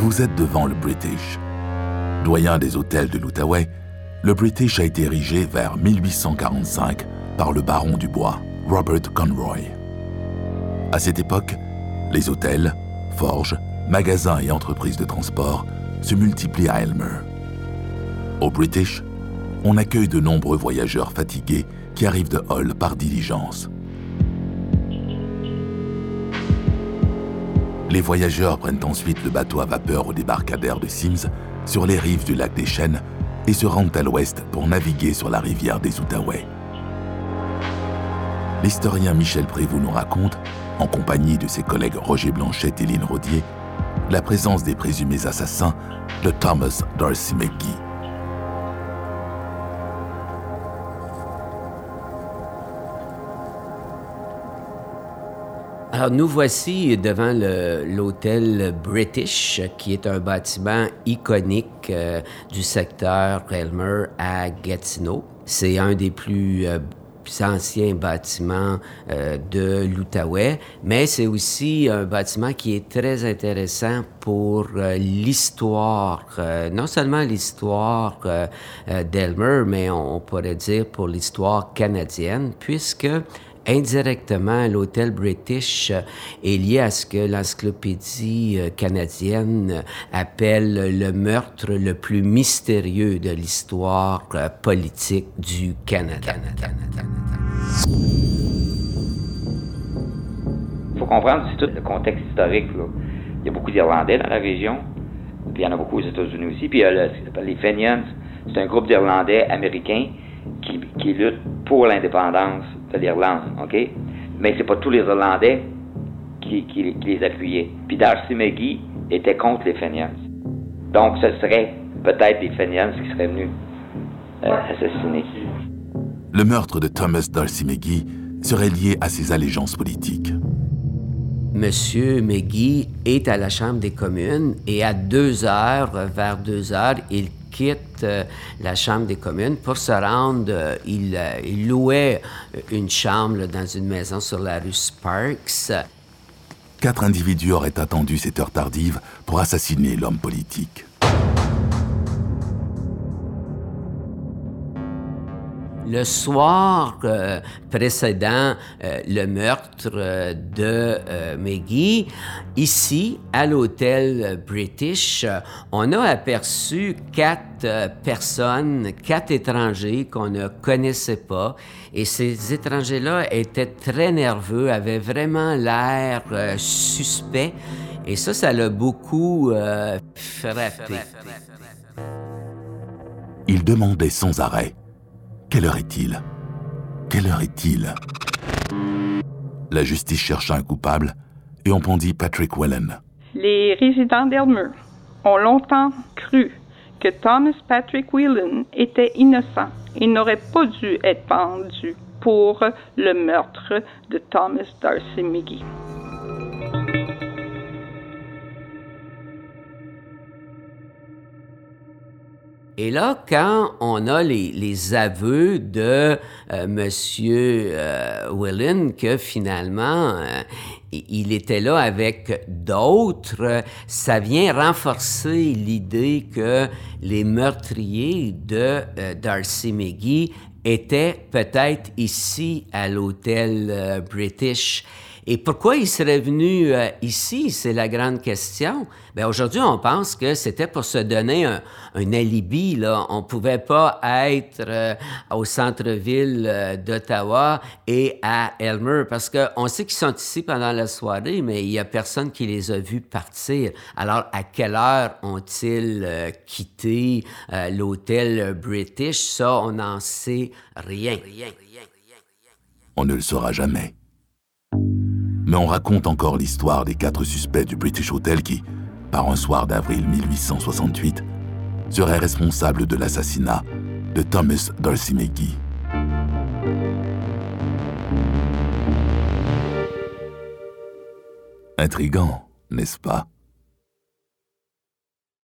Vous êtes devant le British. Doyen des hôtels de l'Outaouais, le British a été érigé vers 1845 par le baron du bois, Robert Conroy. À cette époque, les hôtels, forges, magasins et entreprises de transport se multiplient à Elmer. Au British, on accueille de nombreux voyageurs fatigués qui arrivent de Hull par diligence. Les voyageurs prennent ensuite le bateau à vapeur au débarcadère de Sims sur les rives du lac des Chênes et se rendent à l'ouest pour naviguer sur la rivière des Outaouais. L'historien Michel Prévost nous raconte, en compagnie de ses collègues Roger Blanchette et Lynn Rodier, la présence des présumés assassins de Thomas Darcy McGee. Alors, nous voici devant l'hôtel British, qui est un bâtiment iconique euh, du secteur Elmer à Gatineau. C'est un des plus euh, anciens bâtiments euh, de l'Outaouais, mais c'est aussi un bâtiment qui est très intéressant pour l'histoire, non seulement l'histoire d'Elmer, mais on pourrait dire pour l'histoire canadienne, puisque indirectement, l'hôtel British est lié à ce que l'encyclopédie euh, canadienne appelle le meurtre le plus mystérieux de l'histoire euh, politique du Canada. Il faut comprendre, tout le contexte historique. Il y a beaucoup d'Irlandais dans la région, puis il y en a beaucoup aux États-Unis aussi. Puis les Fenians, c'est un groupe d'Irlandais américains qui, qui luttent pour l'indépendance de l'Irlande, OK? Mais c'est pas tous les Irlandais qui, les appuyaient. Puis Darcy McGee était contre les Fenians. Donc, ce serait peut-être les Fenians qui seraient venus euh, assassiner. Le meurtre de Thomas Darcy McGee serait lié à ses allégeances politiques. Monsieur McGee est à la Chambre des communes et à deux heures, vers deux heures, il quitte euh, la Chambre des communes pour se rendre, euh, euh, il, louait une chambre dans une maison sur la rue Sparks. Quatre individus auraient attendu cette heure tardive pour assassiner l'homme politique. Le soir euh, précédent euh, le meurtre euh, de Maggie, ici, à l'hôtel British, on a aperçu quatre personnes, quatre étrangers qu'on ne connaissait pas. Et ces étrangers-là étaient très nerveux, avaient vraiment l'air suspect. Et ça, ça l'a beaucoup frappé. Il demandait sans arrêt quelle heure est-il? Quelle heure est-il? La justice chercha un coupable et on pendit Patrick Wellen. Les résidents d'Elmer ont longtemps cru que Thomas Patrick Whelan était innocent et n'aurait pas dû être pendu pour le meurtre de Thomas Darcy McGee. Et là, quand on a les, aveux de euh, Monsieur euh, que finalement euh, il était là avec d'autres, ça vient renforcer l'idée que les meurtriers de Darcy McGee étaient peut-être ici à l'hôtel British. Et pourquoi il serait venu euh, ici, c'est la grande question. Bien, aujourd'hui, on pense que c'était pour se donner un, alibi. Là. On ne pouvait pas être euh, au centre-ville euh, d'Ottawa et à Elmer parce qu'on sait qu'ils sont ici pendant la soirée, mais il n'y a personne qui les a vus partir. Alors, à quelle heure ont-ils quitté l'hôtel British? Ça, on n'en sait rien. On ne le saura jamais mais on raconte encore l'histoire des quatre suspects du British Hotel qui, par un soir d'avril 1868, seraient responsables de l'assassinat de Thomas Darcy McGee. Intrigant, n'est-ce pas?